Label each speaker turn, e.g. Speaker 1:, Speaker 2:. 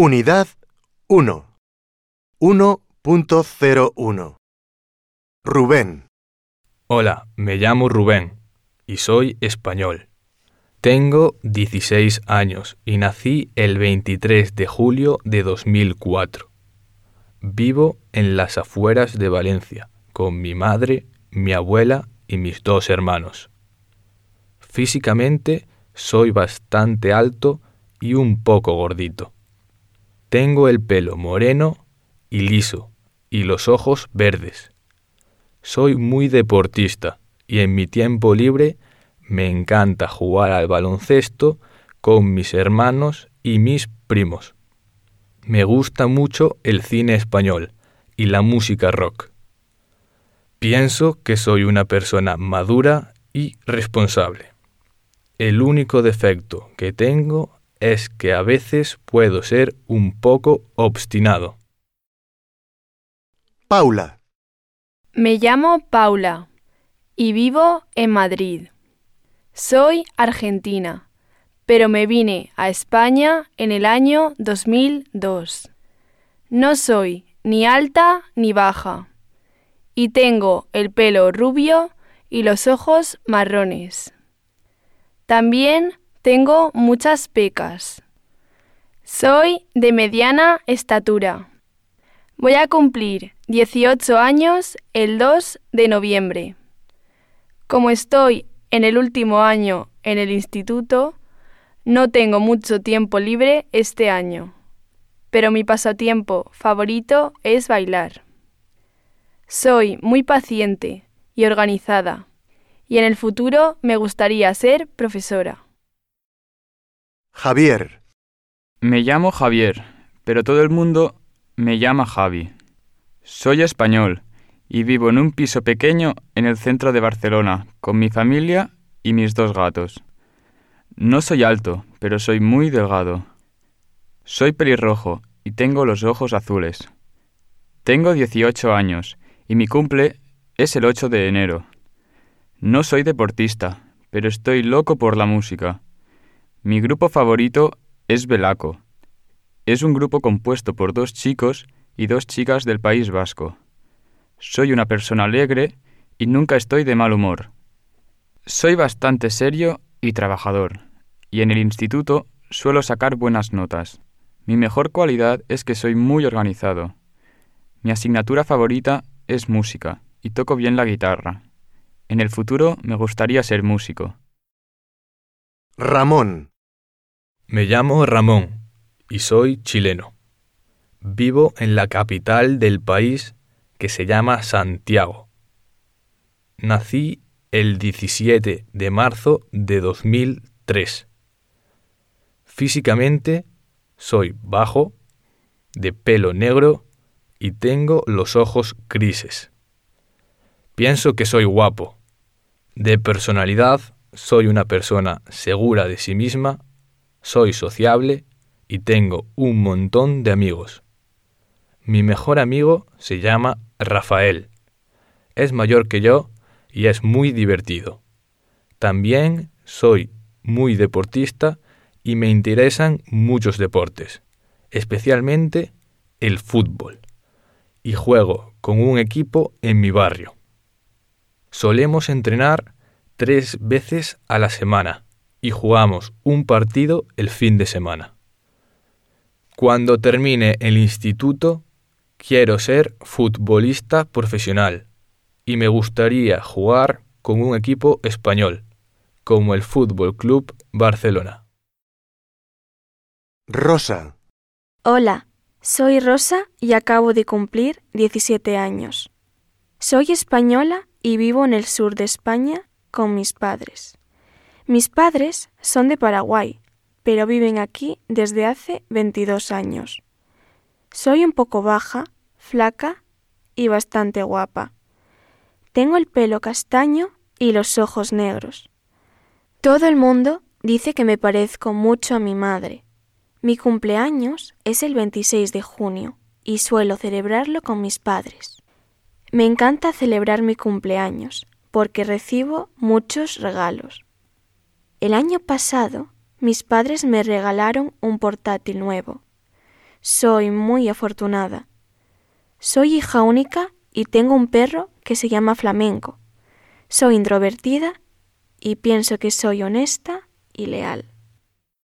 Speaker 1: Unidad 1. 1.01. Rubén.
Speaker 2: Hola, me llamo Rubén y soy español. Tengo 16 años y nací el 23 de julio de 2004. Vivo en las afueras de Valencia con mi madre, mi abuela y mis dos hermanos. Físicamente soy bastante alto y un poco gordito. Tengo el pelo moreno y liso y los ojos verdes. Soy muy deportista y en mi tiempo libre me encanta jugar al baloncesto con mis hermanos y mis primos. Me gusta mucho el cine español y la música rock. Pienso que soy una persona madura y responsable. El único defecto que tengo es que a veces puedo ser un poco obstinado.
Speaker 1: Paula.
Speaker 3: Me llamo Paula y vivo en Madrid. Soy argentina, pero me vine a España en el año 2002. No soy ni alta ni baja y tengo el pelo rubio y los ojos marrones. También tengo muchas pecas. Soy de mediana estatura. Voy a cumplir 18 años el 2 de noviembre. Como estoy en el último año en el instituto, no tengo mucho tiempo libre este año, pero mi pasatiempo favorito es bailar. Soy muy paciente y organizada, y en el futuro me gustaría ser profesora.
Speaker 1: Javier.
Speaker 4: Me llamo Javier, pero todo el mundo me llama Javi. Soy español y vivo en un piso pequeño en el centro de Barcelona con mi familia y mis dos gatos. No soy alto, pero soy muy delgado. Soy pelirrojo y tengo los ojos azules. Tengo 18 años y mi cumple es el 8 de enero. No soy deportista, pero estoy loco por la música. Mi grupo favorito es Belaco. Es un grupo compuesto por dos chicos y dos chicas del País Vasco. Soy una persona alegre y nunca estoy de mal humor. Soy bastante serio y trabajador, y en el instituto suelo sacar buenas notas. Mi mejor cualidad es que soy muy organizado. Mi asignatura favorita es música, y toco bien la guitarra. En el futuro me gustaría ser músico.
Speaker 1: Ramón.
Speaker 2: Me llamo Ramón y soy chileno. Vivo en la capital del país que se llama Santiago. Nací el 17 de marzo de 2003. Físicamente soy bajo, de pelo negro y tengo los ojos grises. Pienso que soy guapo. De personalidad soy una persona segura de sí misma, soy sociable y tengo un montón de amigos. Mi mejor amigo se llama Rafael. Es mayor que yo y es muy divertido. También soy muy deportista y me interesan muchos deportes, especialmente el fútbol, y juego con un equipo en mi barrio. Solemos entrenar tres veces a la semana y jugamos un partido el fin de semana. Cuando termine el instituto, quiero ser futbolista profesional y me gustaría jugar con un equipo español, como el Fútbol Club Barcelona.
Speaker 1: Rosa.
Speaker 5: Hola, soy Rosa y acabo de cumplir 17 años. Soy española y vivo en el sur de España con mis padres. Mis padres son de Paraguay, pero viven aquí desde hace 22 años. Soy un poco baja, flaca y bastante guapa. Tengo el pelo castaño y los ojos negros. Todo el mundo dice que me parezco mucho a mi madre. Mi cumpleaños es el 26 de junio y suelo celebrarlo con mis padres. Me encanta celebrar mi cumpleaños porque recibo muchos regalos. El año pasado mis padres me regalaron un portátil nuevo. Soy muy afortunada. Soy hija única y tengo un perro que se llama Flamenco. Soy introvertida y pienso que soy honesta y leal.